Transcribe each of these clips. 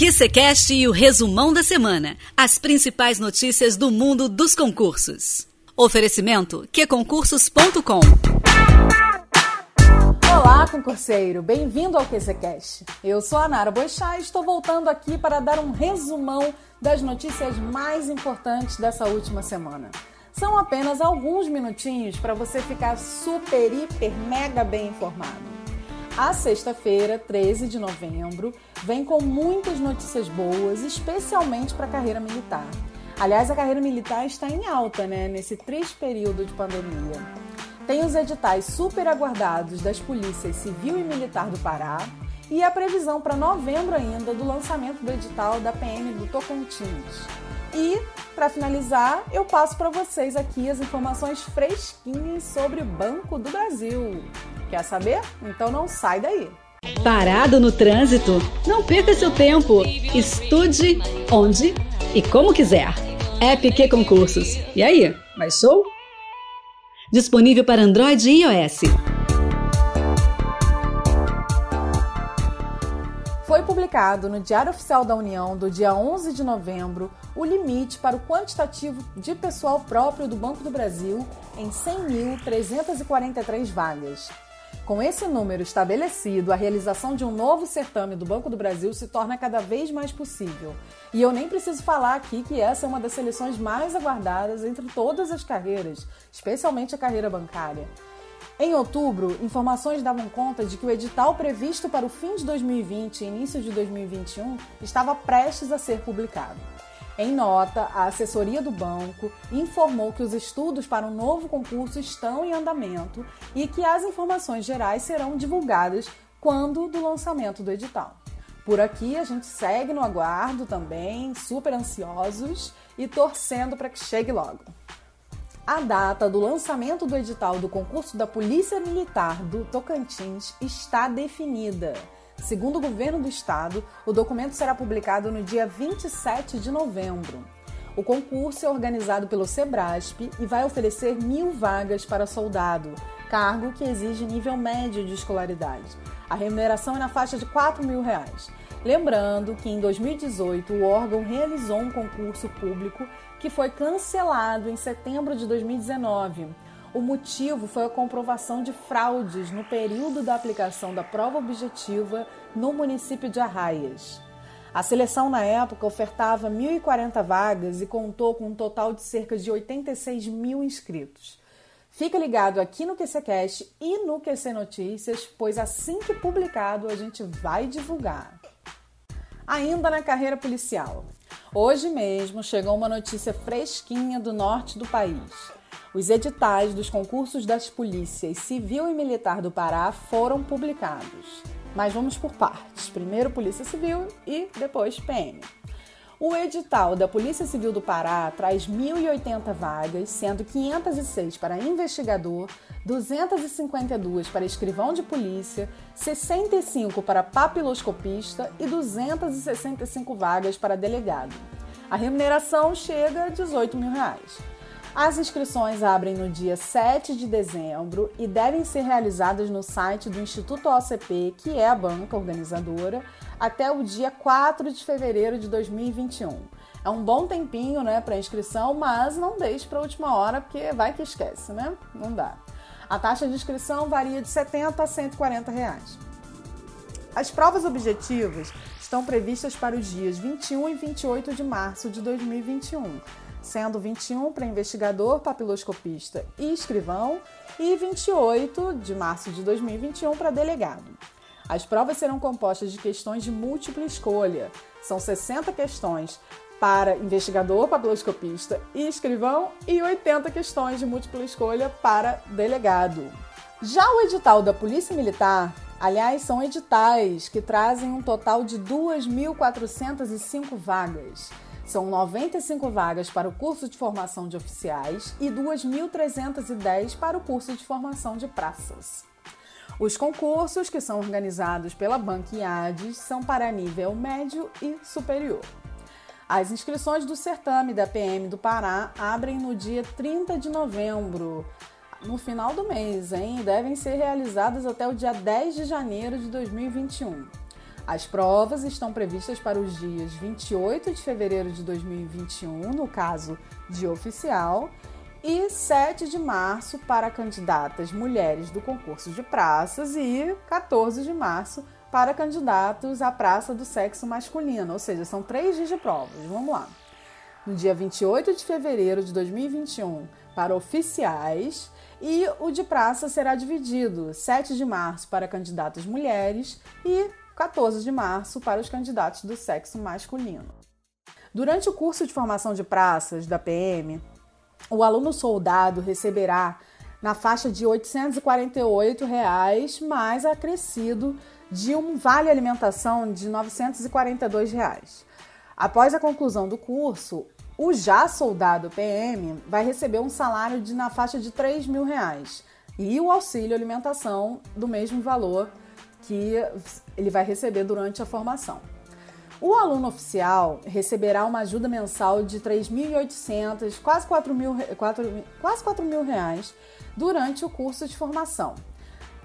QCCast e o resumão da semana. As principais notícias do mundo dos concursos. Oferecimento qconcursos.com Olá, concurseiro! Bem-vindo ao QCCast. Eu sou a Nara Boixá e estou voltando aqui para dar um resumão das notícias mais importantes dessa última semana. São apenas alguns minutinhos para você ficar super, hiper, mega bem informado. A sexta-feira, 13 de novembro, vem com muitas notícias boas, especialmente para a carreira militar. Aliás, a carreira militar está em alta, né, nesse triste período de pandemia. Tem os editais super aguardados das polícias civil e militar do Pará e a previsão para novembro ainda do lançamento do edital da PM do Tocantins. E, para finalizar, eu passo para vocês aqui as informações fresquinhas sobre o Banco do Brasil. Quer saber? Então não sai daí. Parado no trânsito? Não perca seu tempo. Estude onde e como quiser. App Concursos. E aí, baixou? Disponível para Android e iOS. Foi publicado no Diário Oficial da União do dia 11 de novembro o limite para o quantitativo de pessoal próprio do Banco do Brasil em 100.343 vagas. Com esse número estabelecido, a realização de um novo certame do Banco do Brasil se torna cada vez mais possível. E eu nem preciso falar aqui que essa é uma das seleções mais aguardadas entre todas as carreiras, especialmente a carreira bancária. Em outubro, informações davam conta de que o edital previsto para o fim de 2020 e início de 2021 estava prestes a ser publicado. Em nota, a assessoria do banco informou que os estudos para um novo concurso estão em andamento e que as informações gerais serão divulgadas quando do lançamento do edital. Por aqui a gente segue no aguardo também, super ansiosos e torcendo para que chegue logo. A data do lançamento do edital do concurso da Polícia Militar do Tocantins está definida. Segundo o governo do estado, o documento será publicado no dia 27 de novembro. O concurso é organizado pelo Sebrasp e vai oferecer mil vagas para soldado, cargo que exige nível médio de escolaridade. A remuneração é na faixa de 4 mil reais. Lembrando que em 2018 o órgão realizou um concurso público que foi cancelado em setembro de 2019. O motivo foi a comprovação de fraudes no período da aplicação da prova objetiva no município de Arraias. A seleção na época ofertava 1.040 vagas e contou com um total de cerca de 86 mil inscritos. Fica ligado aqui no QCCast e no QC Notícias, pois assim que publicado a gente vai divulgar ainda na carreira policial. Hoje mesmo chegou uma notícia fresquinha do norte do país. Os editais dos concursos das polícias civil e militar do Pará foram publicados. Mas vamos por partes. Primeiro Polícia Civil e depois PM. O edital da Polícia Civil do Pará traz 1.080 vagas, sendo 506 para investigador, 252 para escrivão de polícia, 65 para papiloscopista e 265 vagas para delegado. A remuneração chega a 18 mil reais. As inscrições abrem no dia 7 de dezembro e devem ser realizadas no site do Instituto OCP, que é a banca organizadora, até o dia 4 de fevereiro de 2021. É um bom tempinho né, para inscrição, mas não deixe para a última hora, porque vai que esquece, né? Não dá. A taxa de inscrição varia de 70 a 140 reais. As provas objetivas estão previstas para os dias 21 e 28 de março de 2021 sendo 21 para investigador, papiloscopista e escrivão e 28 de março de 2021 para delegado. As provas serão compostas de questões de múltipla escolha. São 60 questões para investigador, papiloscopista e escrivão e 80 questões de múltipla escolha para delegado. Já o edital da Polícia Militar, aliás, são editais que trazem um total de 2.405 vagas. São 95 vagas para o curso de formação de oficiais e 2.310 para o curso de formação de praças. Os concursos, que são organizados pela Banquiades, são para nível médio e superior. As inscrições do certame da PM do Pará abrem no dia 30 de novembro, no final do mês, hein? Devem ser realizadas até o dia 10 de janeiro de 2021. As provas estão previstas para os dias 28 de fevereiro de 2021, no caso de oficial, e 7 de março para candidatas mulheres do concurso de praças e 14 de março para candidatos à praça do sexo masculino, ou seja, são três dias de provas. Vamos lá. No dia 28 de fevereiro de 2021 para oficiais e o de praça será dividido 7 de março para candidatas mulheres e 14 de março para os candidatos do sexo masculino. Durante o curso de formação de praças da PM, o aluno soldado receberá na faixa de 848 reais, mais acrescido de um vale alimentação de 942 reais. Após a conclusão do curso, o já soldado PM vai receber um salário de, na faixa de 3 mil reais e o auxílio alimentação do mesmo valor que ele vai receber durante a formação. O aluno oficial receberá uma ajuda mensal de 3.800, quase 4 mil, 4, quase 4 mil reais durante o curso de formação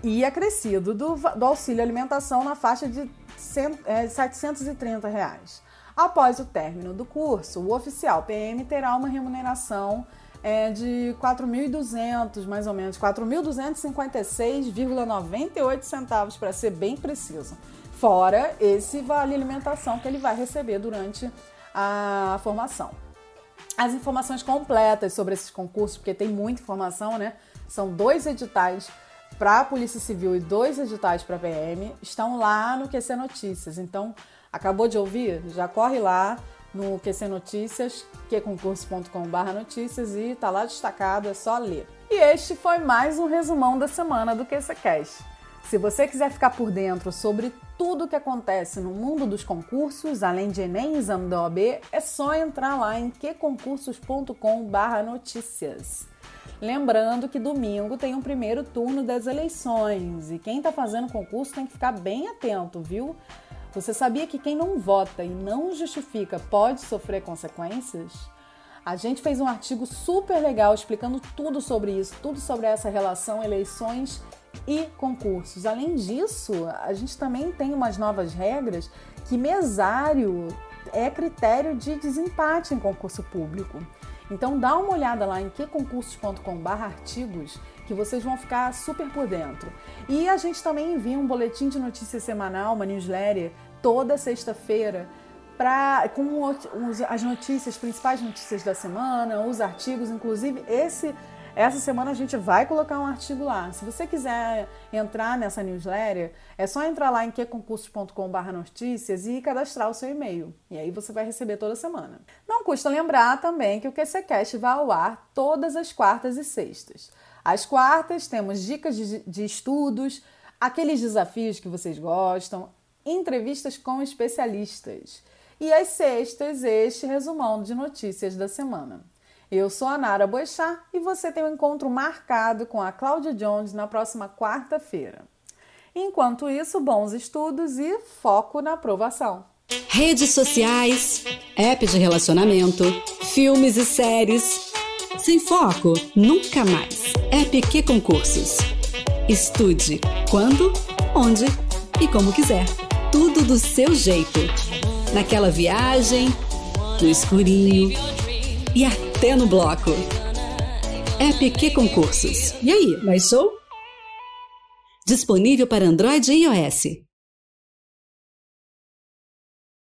e acrescido do, do auxílio alimentação na faixa de 100, é, 730 reais. Após o término do curso, o oficial PM terá uma remuneração é, de 4.200, mais ou menos, 4.256,98 centavos para ser bem preciso fora esse vale alimentação que ele vai receber durante a formação. As informações completas sobre esses concursos, porque tem muita informação, né? São dois editais para a Polícia Civil e dois editais para a PM, estão lá no QC Notícias. Então, acabou de ouvir? Já corre lá no QC Notícias, qconcurso.com.br notícias e tá lá destacado, é só ler. E este foi mais um resumão da semana do QC Cash. Se você quiser ficar por dentro sobre tudo o que acontece no mundo dos concursos, além de Enem e Exame da OAB, é só entrar lá em queconcursos.com/notícias. Lembrando que domingo tem um primeiro turno das eleições e quem está fazendo concurso tem que ficar bem atento, viu? Você sabia que quem não vota e não justifica pode sofrer consequências? A gente fez um artigo super legal explicando tudo sobre isso, tudo sobre essa relação eleições e concursos. Além disso, a gente também tem umas novas regras que mesário é critério de desempate em concurso público. Então dá uma olhada lá em queconcursos.com/artigos que vocês vão ficar super por dentro. E a gente também envia um boletim de notícias semanal, uma newsletter, toda sexta-feira, para com as notícias, principais notícias da semana, os artigos, inclusive esse essa semana a gente vai colocar um artigo lá. Se você quiser entrar nessa newsletter, é só entrar lá em queconcursos.com/notícias e cadastrar o seu e-mail. E aí você vai receber toda semana. Não custa lembrar também que o QCcast vai ao ar todas as quartas e sextas. Às quartas temos dicas de, de estudos, aqueles desafios que vocês gostam, entrevistas com especialistas. E às sextas, este resumão de notícias da semana. Eu sou a Nara Boechat e você tem um encontro marcado com a Cláudia Jones na próxima quarta-feira. Enquanto isso, bons estudos e foco na aprovação. Redes sociais, app de relacionamento, filmes e séries. Sem foco, nunca mais. App que concursos. Estude quando, onde e como quiser. Tudo do seu jeito. Naquela viagem, no escurinho e até no bloco. É PQ Concursos. E aí, mais show? Disponível para Android e iOS.